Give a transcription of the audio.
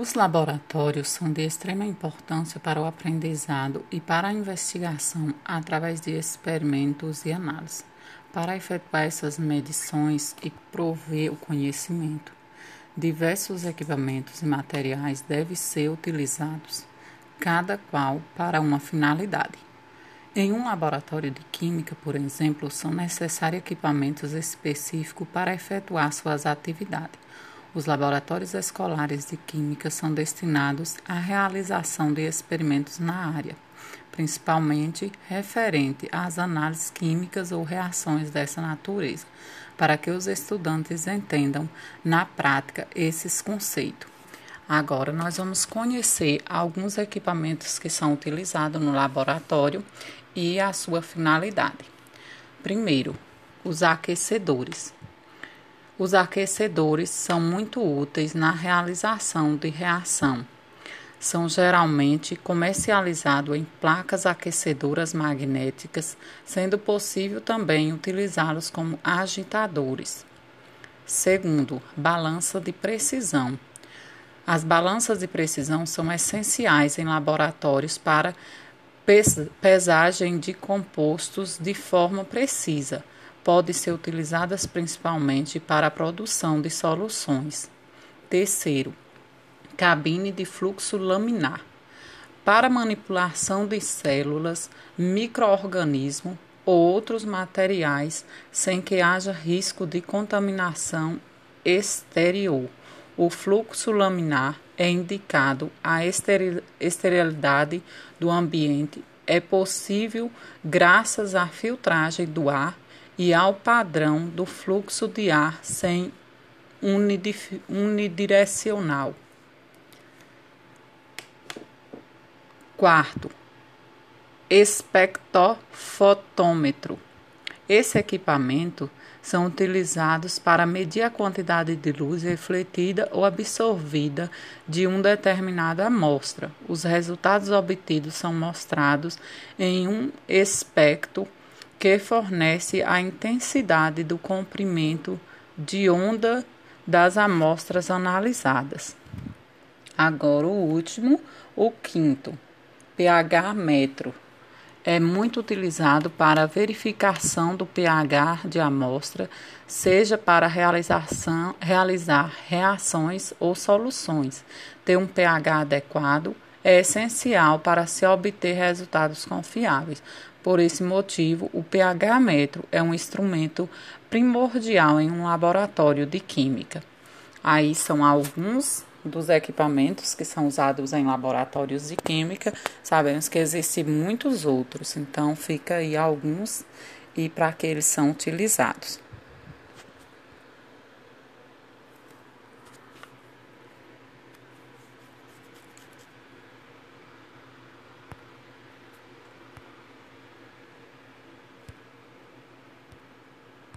Os laboratórios são de extrema importância para o aprendizado e para a investigação através de experimentos e análises, para efetuar essas medições e prover o conhecimento. Diversos equipamentos e materiais devem ser utilizados, cada qual para uma finalidade. Em um laboratório de química, por exemplo, são necessários equipamentos específicos para efetuar suas atividades os laboratórios escolares de química são destinados à realização de experimentos na área, principalmente referente às análises químicas ou reações dessa natureza, para que os estudantes entendam na prática esses conceitos. Agora, nós vamos conhecer alguns equipamentos que são utilizados no laboratório e a sua finalidade. Primeiro, os aquecedores. Os aquecedores são muito úteis na realização de reação. São geralmente comercializados em placas aquecedoras magnéticas, sendo possível também utilizá-los como agitadores. Segundo, balança de precisão. As balanças de precisão são essenciais em laboratórios para pesagem de compostos de forma precisa podem ser utilizadas principalmente para a produção de soluções. Terceiro, cabine de fluxo laminar. Para manipulação de células, microorganismos ou outros materiais sem que haja risco de contaminação exterior. O fluxo laminar é indicado a esterilidade do ambiente é possível graças à filtragem do ar e ao padrão do fluxo de ar sem unidirecional. Quarto, espectrofotômetro. Esse equipamento são utilizados para medir a quantidade de luz refletida ou absorvida de uma determinada amostra. Os resultados obtidos são mostrados em um espectro que fornece a intensidade do comprimento de onda das amostras analisadas. Agora o último, o quinto, pH metro. É muito utilizado para a verificação do pH de amostra, seja para realização, realizar reações ou soluções. Ter um pH adequado é essencial para se obter resultados confiáveis. Por esse motivo, o pH metro é um instrumento primordial em um laboratório de química. Aí são alguns dos equipamentos que são usados em laboratórios de química. Sabemos que existem muitos outros, então fica aí alguns e para que eles são utilizados.